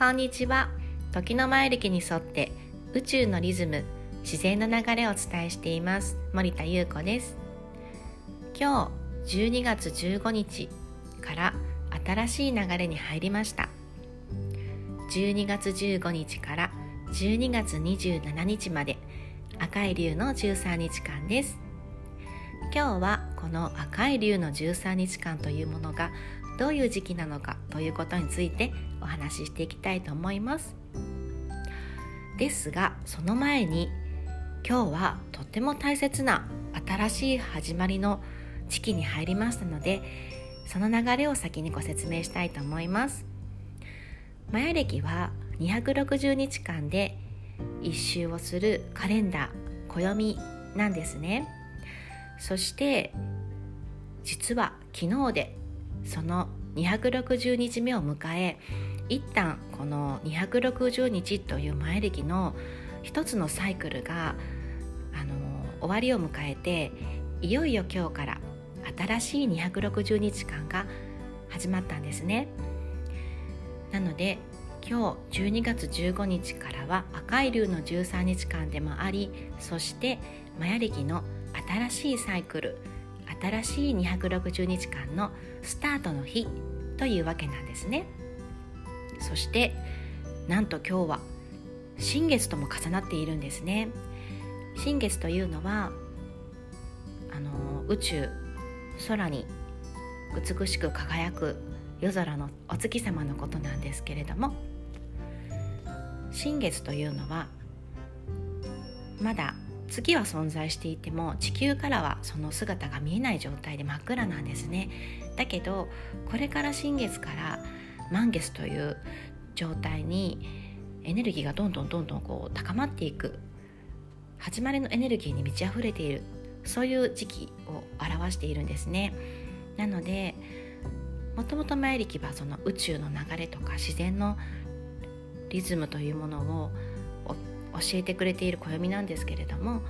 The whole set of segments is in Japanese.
こんにちは。時の前歴に沿って宇宙のリズム自然の流れをお伝えしています。森田優子です。今日12月15日から新しい流れに入りました。12月15日から12月27日まで赤い竜の13日間です。今日はこの赤い竜の13日間というものがどういう時期なのかということについてお話ししていきたいと思います。ですがその前に今日はとっても大切な新しい始まりの時期に入りましたのでその流れを先にご説明したいと思います。マヤ暦は260日間で一周をするカレンダー暦なんですね。そして実は昨日でその260日目を迎え一旦この260日という前歴の一つのサイクルがあの終わりを迎えていよいよ今日から新しい260日間が始まったんですね。なので今日12月15日からは赤い竜の13日間でもありそしてマヤ暦の新しいサイクル新しい260日間のスタートの日というわけなんですね。そしてなんと今日は新月とも重なっているんですね。新月というのはあの宇宙空に美しく輝く夜空のお月様のことなんですけれども新月というのはまだ月は存在していても地球からはその姿が見えない状態で真っ暗なんですね。だけどこれから新月から満月という状態にエネルギーがどんどんどんどんこう高まっていく。始まりのエネルギーに満ち溢れている。そういう時期を表しているんですね。なのでもともと前力はその宇宙の流れとか自然のリズムというものを教えてくれている暦なんですけれども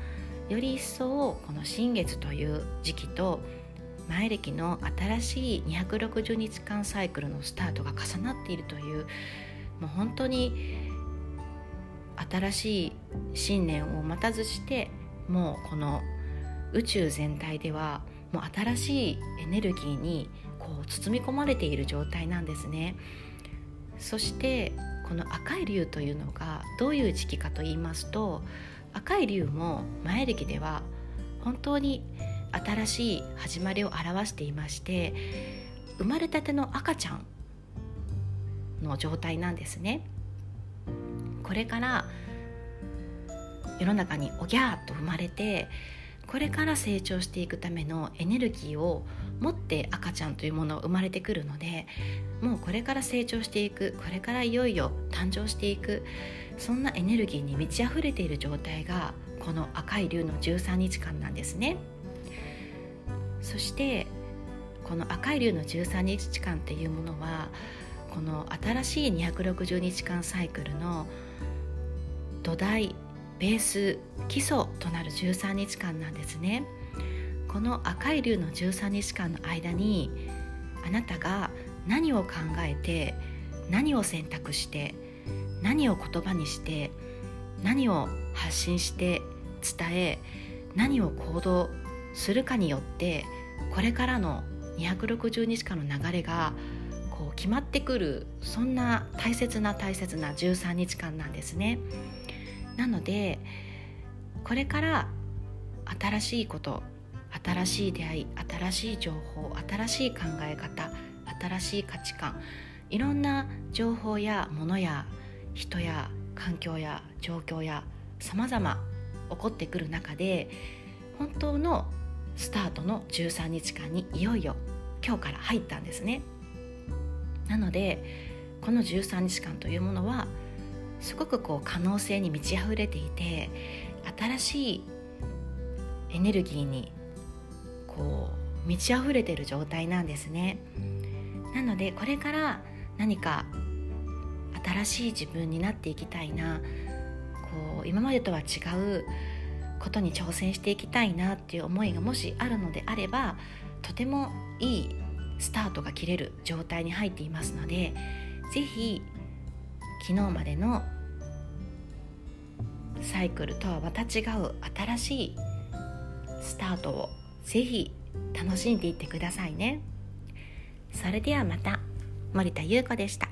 より一層この新月という時期と前歴の新しい260日間サイクルのスタートが重なっているというもう本当に新しい信念を待たずしてもうこの宇宙全体ではもう新しいエネルギーにこう包み込まれている状態なんですね。そしてこの赤い竜というのがどういう時期かと言いますと赤い竜も前歴では本当に新しい始まりを表していまして生まれたての赤ちゃんの状態なんですね。これから世の中におぎゃーっと生まれてこれから成長していくためのエネルギーを持って赤ちゃんというものを生まれてくるのでもうこれから成長していくこれからいよいよ誕生していくそんなエネルギーに満ち溢れている状態がこの赤い竜の13日間なんですね。そしてこの赤い竜の13日間っていうものはこの新しい260日間サイクルの土台ベース基礎となる13日間なんですねこの赤い竜の13日間の間にあなたが何を考えて何を選択して何を言葉にして何を発信して伝え何を行動するかによってこれからの260日間の流れがこう決まってくるそんな大切な大切な13日間なんですね。なのでこれから新しいこと新しい出会い新しい情報新しい考え方新しい価値観いろんな情報やものや人や環境や状況やさまざま起こってくる中で本当のスタートの13日間にいよいよ今日から入ったんですね。なのでこの13日間というものはすごくこう可能性に満ち溢れていて新しいエネルギーにこう満ち溢れてる状態なんですね。なのでこれから何か新しい自分になっていきたいな。こう今までとは違うことに挑戦していきたいなっていう思いがもしあるのであればとてもいいスタートが切れる状態に入っていますので是非昨日までのサイクルとはまた違う新しいスタートを是非楽しんでいってくださいね。それではまた森田優子でした。